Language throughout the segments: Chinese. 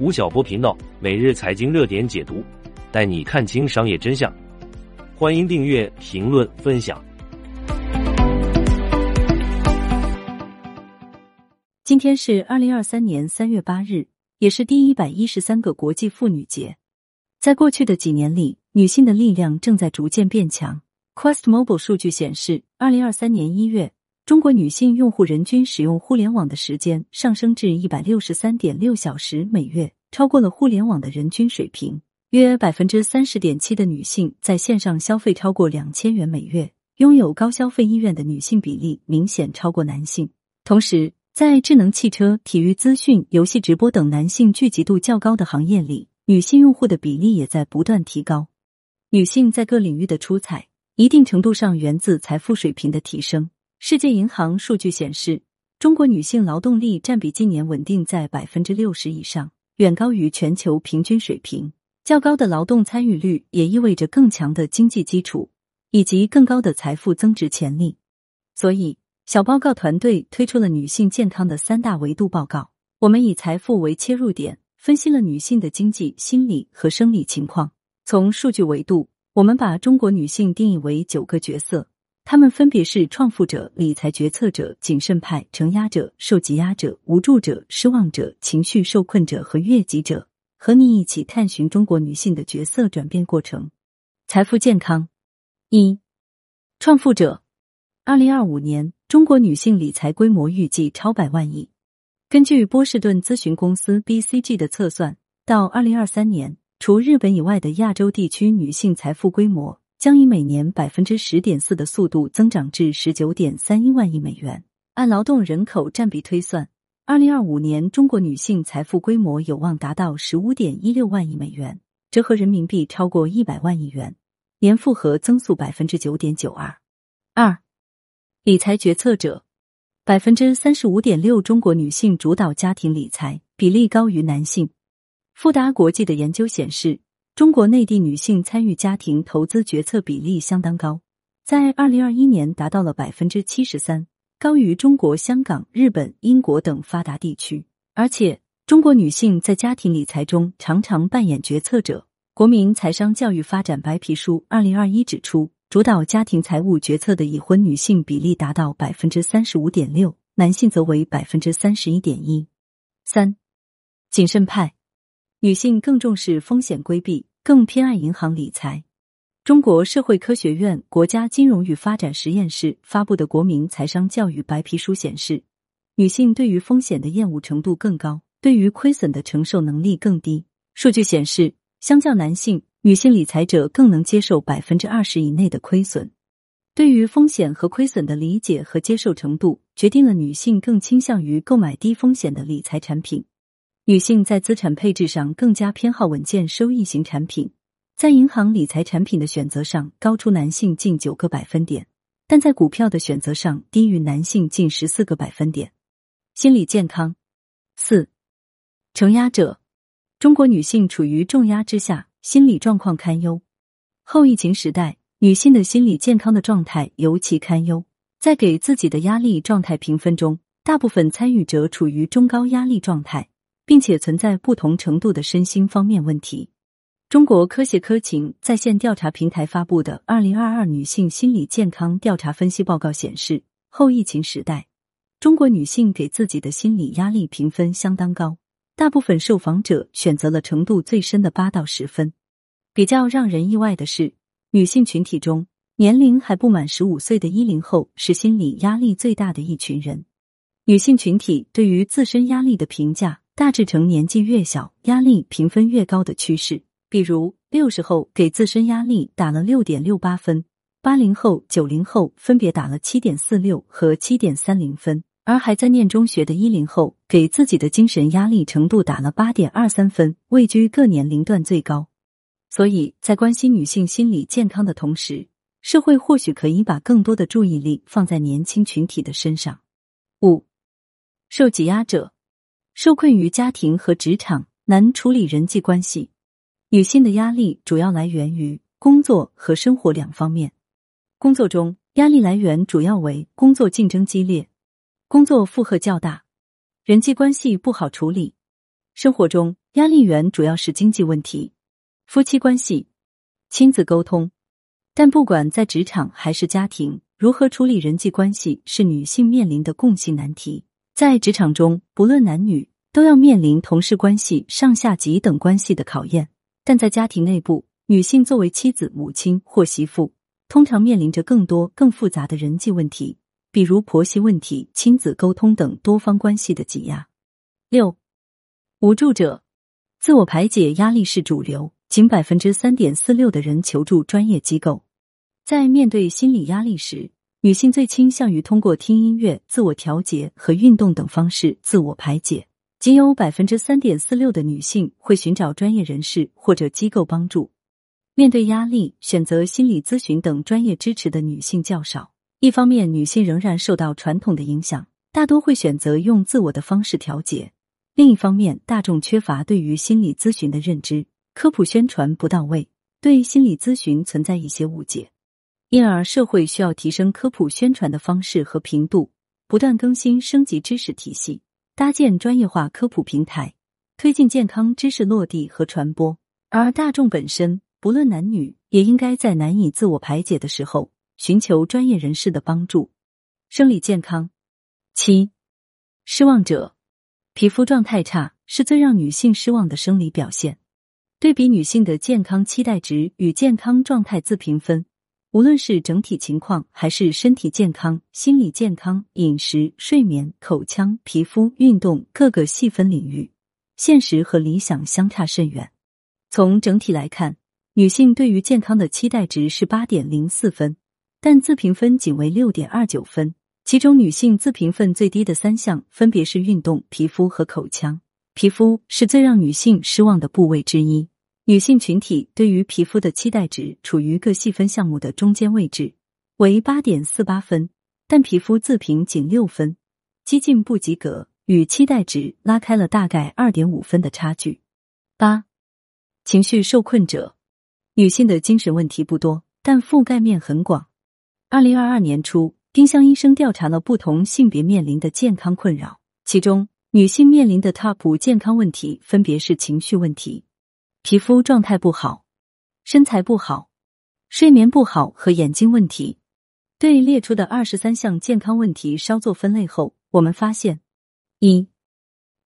吴晓波频道每日财经热点解读，带你看清商业真相。欢迎订阅、评论、分享。今天是二零二三年三月八日，也是第一百一十三个国际妇女节。在过去的几年里，女性的力量正在逐渐变强。Quest Mobile 数据显示，二零二三年一月，中国女性用户人均使用互联网的时间上升至一百六十三点六小时每月，超过了互联网的人均水平。约百分之三十点七的女性在线上消费超过两千元每月，拥有高消费意愿的女性比例明显超过男性。同时，在智能汽车、体育资讯、游戏直播等男性聚集度较高的行业里，女性用户的比例也在不断提高。女性在各领域的出彩，一定程度上源自财富水平的提升。世界银行数据显示，中国女性劳动力占比近年稳定在百分之六十以上，远高于全球平均水平。较高的劳动参与率也意味着更强的经济基础以及更高的财富增值潜力。所以。小报告团队推出了女性健康的三大维度报告。我们以财富为切入点，分析了女性的经济、心理和生理情况。从数据维度，我们把中国女性定义为九个角色，他们分别是创富者、理财决策者、谨慎派、承压者、受挤压者、无助者、失望者、情绪受困者和越级者。和你一起探寻中国女性的角色转变过程。财富健康一，创富者。二零二五年，中国女性理财规模预计超百万亿。根据波士顿咨询公司 BCG 的测算，到二零二三年，除日本以外的亚洲地区女性财富规模将以每年百分之十点四的速度增长至十九点三一万亿美元。按劳动人口占比推算，二零二五年中国女性财富规模有望达到十五点一六万亿美元，折合人民币超过一百万亿元，年复合增速百分之九点九二二。理财决策者，百分之三十五点六中国女性主导家庭理财，比例高于男性。富达国际的研究显示，中国内地女性参与家庭投资决策比例相当高，在二零二一年达到了百分之七十三，高于中国香港、日本、英国等发达地区。而且，中国女性在家庭理财中常常扮演决策者。国民财商教育发展白皮书二零二一指出。主导家庭财务决策的已婚女性比例达到百分之三十五点六，男性则为百分之三十一点一。三，谨慎派女性更重视风险规避，更偏爱银行理财。中国社会科学院国家金融与发展实验室发布的国民财商教育白皮书显示，女性对于风险的厌恶程度更高，对于亏损的承受能力更低。数据显示，相较男性。女性理财者更能接受百分之二十以内的亏损，对于风险和亏损的理解和接受程度，决定了女性更倾向于购买低风险的理财产品。女性在资产配置上更加偏好稳健收益型产品，在银行理财产品的选择上高出男性近九个百分点，但在股票的选择上低于男性近十四个百分点。心理健康四承压者，中国女性处于重压之下。心理状况堪忧。后疫情时代，女性的心理健康的状态尤其堪忧。在给自己的压力状态评分中，大部分参与者处于中高压力状态，并且存在不同程度的身心方面问题。中国科协科情在线调查平台发布的《二零二二女性心理健康调查分析报告》显示，后疫情时代，中国女性给自己的心理压力评分相当高。大部分受访者选择了程度最深的八到十分。比较让人意外的是，女性群体中年龄还不满十五岁的一零后是心理压力最大的一群人。女性群体对于自身压力的评价大致呈年纪越小压力评分越高的趋势。比如，六十后给自身压力打了六点六八分，八零后、九零后分别打了七点四六和七点三零分。而还在念中学的一零后，给自己的精神压力程度打了八点二三分，位居各年龄段最高。所以在关心女性心理健康的同时，社会或许可以把更多的注意力放在年轻群体的身上。五，受挤压者，受困于家庭和职场，难处理人际关系。女性的压力主要来源于工作和生活两方面。工作中，压力来源主要为工作竞争激烈。工作负荷较大，人际关系不好处理。生活中，压力源主要是经济问题、夫妻关系、亲子沟通。但不管在职场还是家庭，如何处理人际关系是女性面临的共性难题。在职场中，不论男女，都要面临同事关系、上下级等关系的考验。但在家庭内部，女性作为妻子、母亲或媳妇，通常面临着更多、更复杂的人际问题，比如婆媳问题、亲子沟通等多方关系的挤压。六。无助者，自我排解压力是主流，仅百分之三点四六的人求助专业机构。在面对心理压力时，女性最倾向于通过听音乐、自我调节和运动等方式自我排解。仅有百分之三点四六的女性会寻找专业人士或者机构帮助。面对压力，选择心理咨询等专业支持的女性较少。一方面，女性仍然受到传统的影响，大多会选择用自我的方式调节。另一方面，大众缺乏对于心理咨询的认知，科普宣传不到位，对心理咨询存在一些误解，因而社会需要提升科普宣传的方式和频度，不断更新升级知识体系，搭建专业化科普平台，推进健康知识落地和传播。而大众本身，不论男女，也应该在难以自我排解的时候，寻求专业人士的帮助。生理健康七，失望者。皮肤状态差是最让女性失望的生理表现。对比女性的健康期待值与健康状态自评分，无论是整体情况还是身体健康、心理健康、饮食、睡眠、口腔、皮肤、运动各个细分领域，现实和理想相差甚远。从整体来看，女性对于健康的期待值是八点零四分，但自评分仅为六点二九分。其中，女性自评分最低的三项分别是运动、皮肤和口腔。皮肤是最让女性失望的部位之一。女性群体对于皮肤的期待值处于各细分项目的中间位置，为八点四八分，但皮肤自评仅六分，几近不及格，与期待值拉开了大概二点五分的差距。八、情绪受困者，女性的精神问题不多，但覆盖面很广。二零二二年初。丁香医生调查了不同性别面临的健康困扰，其中女性面临的 TOP 健康问题分别是情绪问题、皮肤状态不好、身材不好、睡眠不好和眼睛问题。对列出的二十三项健康问题稍作分类后，我们发现：一、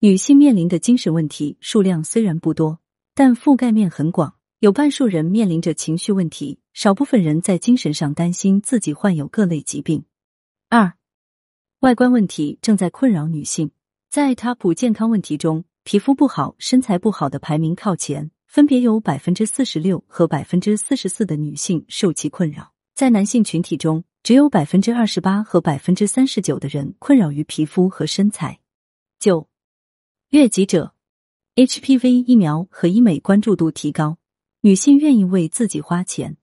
女性面临的精神问题数量虽然不多，但覆盖面很广。有半数人面临着情绪问题，少部分人在精神上担心自己患有各类疾病。二，外观问题正在困扰女性。在 TOP 健康问题中，皮肤不好、身材不好的排名靠前，分别有百分之四十六和百分之四十四的女性受其困扰。在男性群体中，只有百分之二十八和百分之三十九的人困扰于皮肤和身材。九，越级者，HPV 疫苗和医美关注度提高，女性愿意为自己花钱。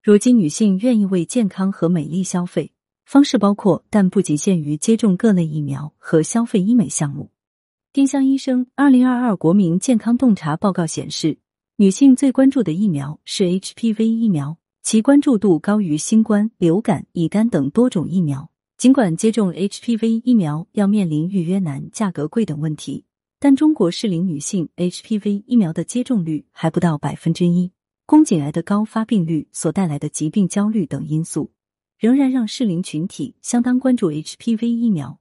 如今，女性愿意为健康和美丽消费。方式包括，但不仅限于接种各类疫苗和消费医美项目。丁香医生二零二二国民健康洞察报告显示，女性最关注的疫苗是 HPV 疫苗，其关注度高于新冠、流感、乙肝等多种疫苗。尽管接种 HPV 疫苗要面临预约难、价格贵等问题，但中国适龄女性 HPV 疫苗的接种率还不到百分之一。宫颈癌的高发病率所带来的疾病焦虑等因素。仍然让适龄群体相当关注 HPV 疫苗，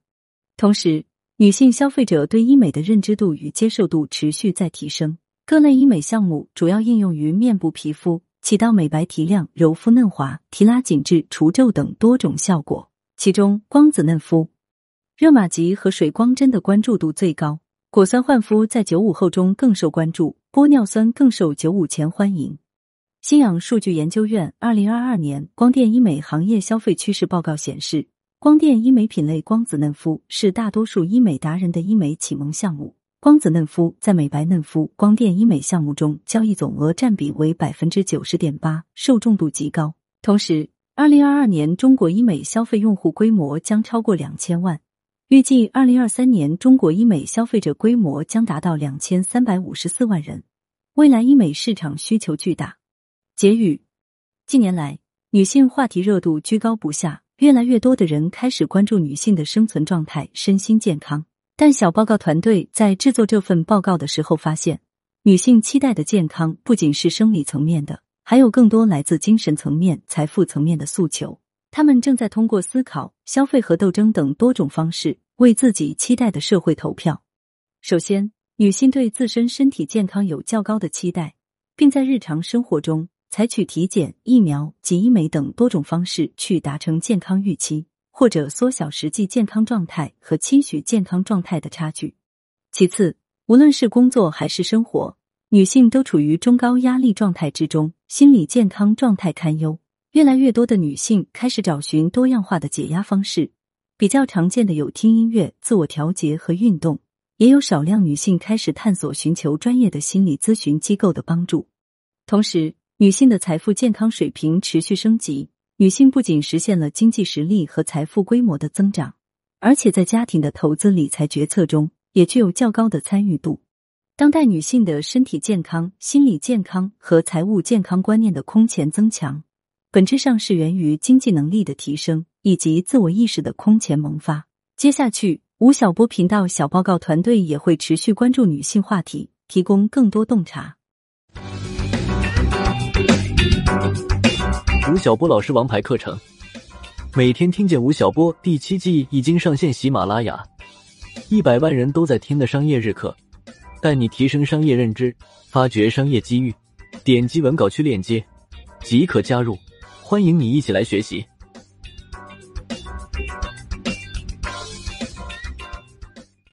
同时，女性消费者对医美的认知度与接受度持续在提升。各类医美项目主要应用于面部皮肤，起到美白、提亮、柔肤嫩滑、提拉紧致、除皱等多种效果。其中，光子嫩肤、热玛吉和水光针的关注度最高。果酸焕肤在九五后中更受关注，玻尿酸更受九五前欢迎。新氧数据研究院二零二二年光电医美行业消费趋势报告显示，光电医美品类光子嫩肤是大多数医美达人的医美启蒙项目。光子嫩肤在美白嫩肤光电医美项目中交易总额占比为百分之九十点八，受众度极高。同时，二零二二年中国医美消费用户规模将超过两千万，预计二零二三年中国医美消费者规模将达到两千三百五十四万人。未来医美市场需求巨大。结语：近年来，女性话题热度居高不下，越来越多的人开始关注女性的生存状态、身心健康。但小报告团队在制作这份报告的时候发现，女性期待的健康不仅是生理层面的，还有更多来自精神层面、财富层面的诉求。他们正在通过思考、消费和斗争等多种方式，为自己期待的社会投票。首先，女性对自身身体健康有较高的期待，并在日常生活中采取体检、疫苗及医美等多种方式去达成健康预期。或者缩小实际健康状态和期许健康状态的差距。其次，无论是工作还是生活，女性都处于中高压力状态之中，心理健康状态堪忧。越来越多的女性开始找寻多样化的解压方式，比较常见的有听音乐、自我调节和运动，也有少量女性开始探索寻求专业的心理咨询机构的帮助。同时，女性的财富健康水平持续升级。女性不仅实现了经济实力和财富规模的增长，而且在家庭的投资理财决策中也具有较高的参与度。当代女性的身体健康、心理健康和财务健康观念的空前增强，本质上是源于经济能力的提升以及自我意识的空前萌发。接下去，吴晓波频道小报告团队也会持续关注女性话题，提供更多洞察。吴晓波老师王牌课程，每天听见吴晓波第七季已经上线喜马拉雅，一百万人都在听的商业日课，带你提升商业认知，发掘商业机遇。点击文稿区链接即可加入，欢迎你一起来学习。